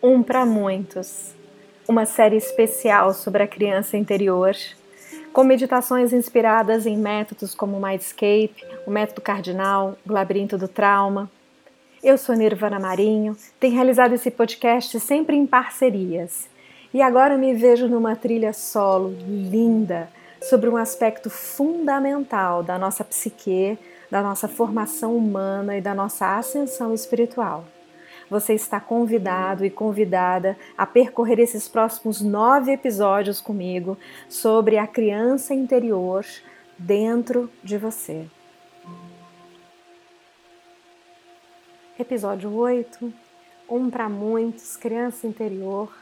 Um para muitos, uma série especial sobre a criança interior, com meditações inspiradas em métodos como o Mindscape, o método cardinal, o labirinto do trauma. Eu sou Nirvana Marinho, tenho realizado esse podcast sempre em parcerias. E agora me vejo numa trilha solo linda sobre um aspecto fundamental da nossa psique, da nossa formação humana e da nossa ascensão espiritual você está convidado e convidada a percorrer esses próximos nove episódios comigo sobre a criança interior dentro de você. Episódio 8 Um para muitos, criança interior.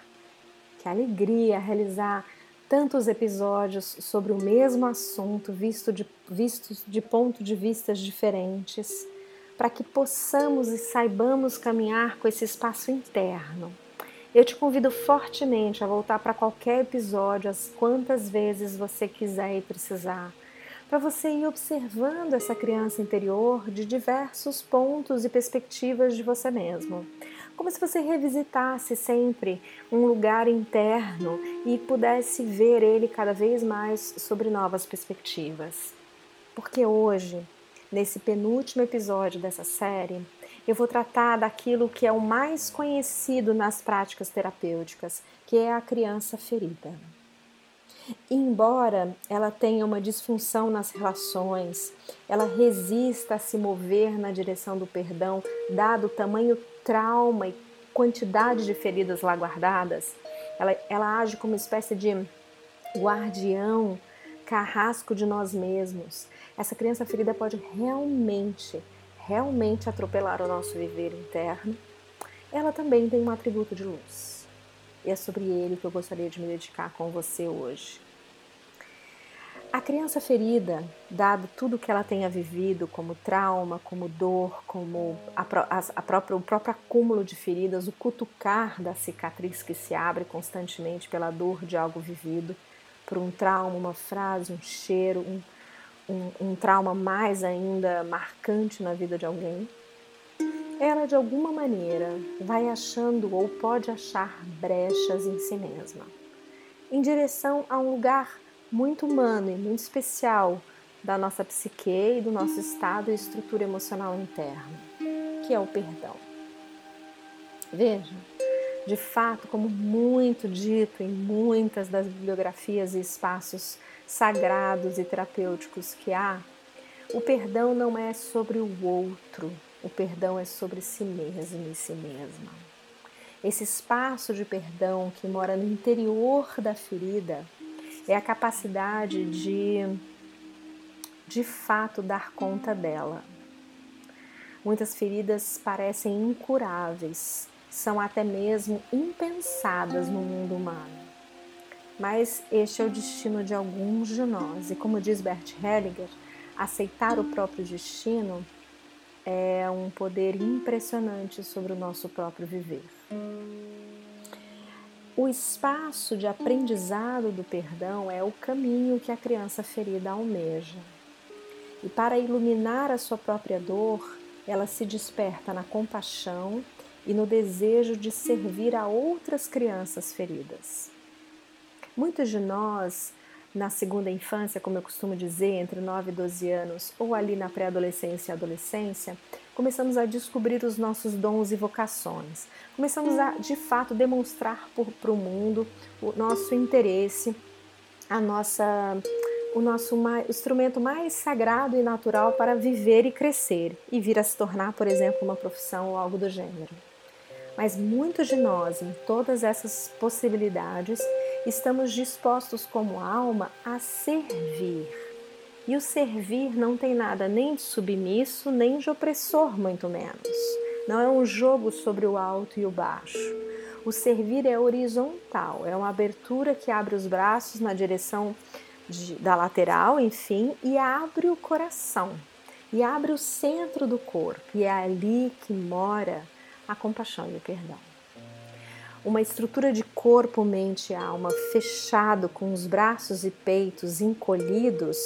Que alegria realizar tantos episódios sobre o mesmo assunto, visto de, vistos de pontos de vistas diferentes para que possamos e saibamos caminhar com esse espaço interno. Eu te convido fortemente a voltar para qualquer episódio, as quantas vezes você quiser e precisar, para você ir observando essa criança interior de diversos pontos e perspectivas de você mesmo. Como se você revisitasse sempre um lugar interno e pudesse ver ele cada vez mais sobre novas perspectivas. Porque hoje Nesse penúltimo episódio dessa série, eu vou tratar daquilo que é o mais conhecido nas práticas terapêuticas, que é a criança ferida. embora ela tenha uma disfunção nas relações, ela resista a se mover na direção do perdão, dado o tamanho trauma e quantidade de feridas lá guardadas, ela, ela age como uma espécie de guardião, carrasco de nós mesmos essa criança ferida pode realmente, realmente atropelar o nosso viver interno. Ela também tem um atributo de luz. E é sobre ele que eu gostaria de me dedicar com você hoje. A criança ferida, dado tudo que ela tenha vivido, como trauma, como dor, como a, a, própria, o próprio acúmulo de feridas, o cutucar da cicatriz que se abre constantemente pela dor de algo vivido, por um trauma, uma frase, um cheiro, um, um, um trauma mais ainda marcante na vida de alguém, ela de alguma maneira vai achando ou pode achar brechas em si mesma, em direção a um lugar muito humano e muito especial da nossa psique e do nosso estado e estrutura emocional interna, que é o perdão. Veja, de fato, como muito dito em muitas das bibliografias e espaços sagrados e terapêuticos que há, o perdão não é sobre o outro, o perdão é sobre si mesmo e si mesma. Esse espaço de perdão que mora no interior da ferida é a capacidade de, de fato, dar conta dela. Muitas feridas parecem incuráveis, são até mesmo impensadas no mundo humano mas este é o destino de alguns de nós. E como diz Bert Hellinger, aceitar o próprio destino é um poder impressionante sobre o nosso próprio viver. O espaço de aprendizado do perdão é o caminho que a criança ferida almeja. E para iluminar a sua própria dor, ela se desperta na compaixão e no desejo de servir a outras crianças feridas. Muitos de nós, na segunda infância, como eu costumo dizer, entre 9 e 12 anos, ou ali na pré-adolescência e adolescência, começamos a descobrir os nossos dons e vocações. Começamos a, de fato, demonstrar para o mundo o nosso interesse, a nossa, o nosso mais, o instrumento mais sagrado e natural para viver e crescer e vir a se tornar, por exemplo, uma profissão ou algo do gênero. Mas muitos de nós, em todas essas possibilidades, estamos dispostos como alma a servir. E o servir não tem nada nem de submisso, nem de opressor, muito menos. Não é um jogo sobre o alto e o baixo. O servir é horizontal, é uma abertura que abre os braços na direção de, da lateral, enfim, e abre o coração, e abre o centro do corpo, e é ali que mora a compaixão e o perdão uma estrutura de corpo, mente e alma fechado, com os braços e peitos encolhidos,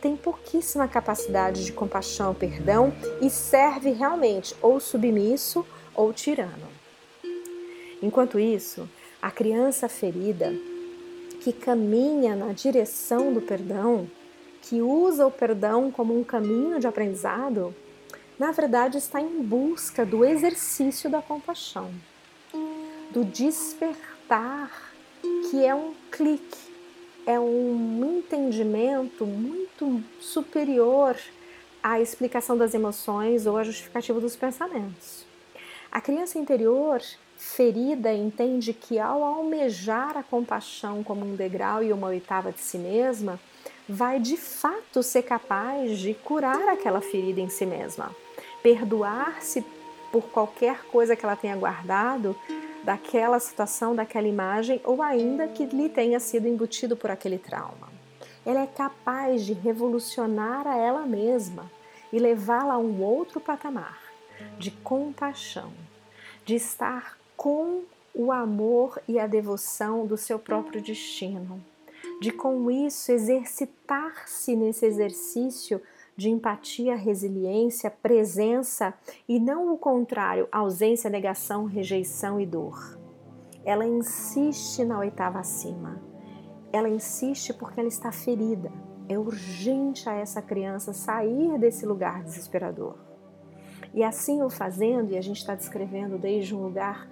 tem pouquíssima capacidade de compaixão, perdão e serve realmente ou submisso ou tirano. Enquanto isso, a criança ferida que caminha na direção do perdão, que usa o perdão como um caminho de aprendizado, na verdade está em busca do exercício da compaixão, do despertar, que é um clique, é um entendimento muito superior à explicação das emoções ou à justificativa dos pensamentos. A criança interior ferida entende que ao almejar a compaixão como um degrau e uma oitava de si mesma, vai de fato ser capaz de curar aquela ferida em si mesma perdoar-se por qualquer coisa que ela tenha guardado daquela situação, daquela imagem, ou ainda que lhe tenha sido embutido por aquele trauma. Ela é capaz de revolucionar a ela mesma e levá-la a um outro patamar de compaixão, de estar com o amor e a devoção do seu próprio destino, de com isso exercitar-se nesse exercício de empatia, resiliência, presença e não o contrário, ausência, negação, rejeição e dor. Ela insiste na oitava acima. Ela insiste porque ela está ferida. É urgente a essa criança sair desse lugar desesperador. E assim o fazendo, e a gente está descrevendo desde um lugar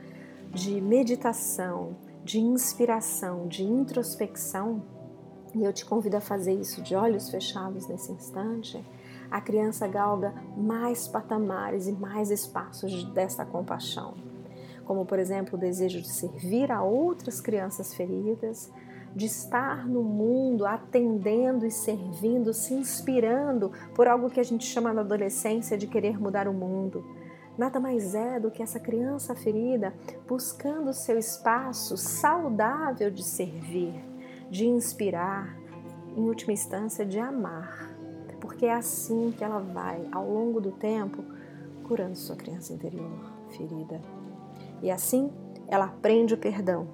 de meditação, de inspiração, de introspecção, e eu te convido a fazer isso de olhos fechados nesse instante. A criança galga mais patamares e mais espaços desta compaixão, como por exemplo o desejo de servir a outras crianças feridas, de estar no mundo atendendo e servindo, se inspirando por algo que a gente chama na adolescência de querer mudar o mundo. Nada mais é do que essa criança ferida buscando seu espaço saudável de servir, de inspirar, em última instância, de amar porque é assim que ela vai, ao longo do tempo, curando sua criança interior ferida. E assim ela aprende o perdão.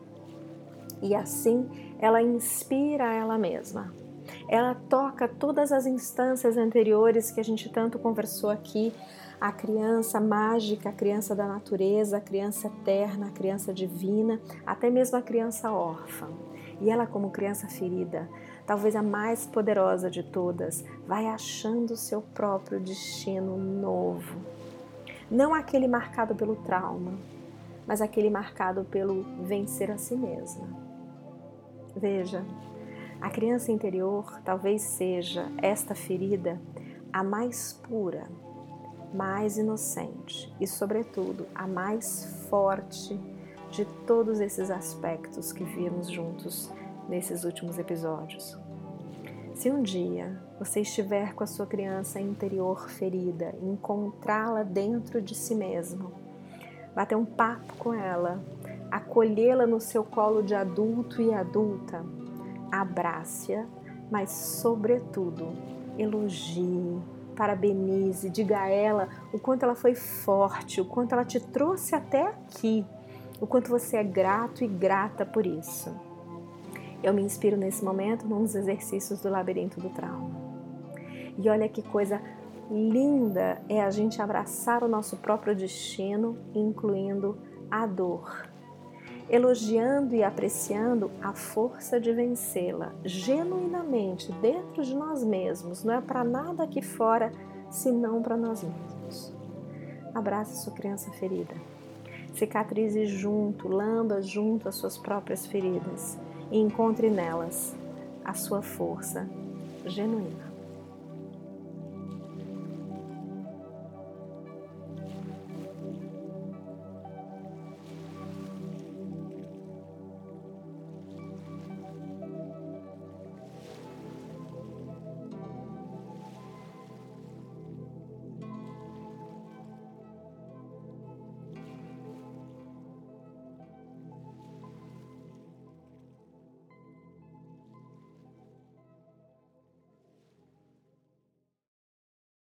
E assim ela inspira ela mesma. Ela toca todas as instâncias anteriores que a gente tanto conversou aqui, a criança mágica, a criança da natureza, a criança eterna, a criança divina, até mesmo a criança órfã. E ela, como criança ferida, talvez a mais poderosa de todas, vai achando seu próprio destino novo. Não aquele marcado pelo trauma, mas aquele marcado pelo vencer a si mesma. Veja, a criança interior talvez seja esta ferida a mais pura, mais inocente e, sobretudo, a mais forte de todos esses aspectos que vimos juntos nesses últimos episódios. Se um dia você estiver com a sua criança interior ferida, encontrá-la dentro de si mesmo, bater um papo com ela, acolhê-la no seu colo de adulto e adulta, abrace-a, mas, sobretudo, elogie, parabenize, diga a ela o quanto ela foi forte, o quanto ela te trouxe até aqui, o quanto você é grato e grata por isso. Eu me inspiro nesse momento num dos exercícios do labirinto do trauma. E olha que coisa linda é a gente abraçar o nosso próprio destino, incluindo a dor, elogiando e apreciando a força de vencê-la genuinamente dentro de nós mesmos, não é para nada aqui fora, senão para nós mesmos. Abrace sua criança ferida. Cicatrize junto, lamba junto as suas próprias feridas e encontre nelas a sua força genuína.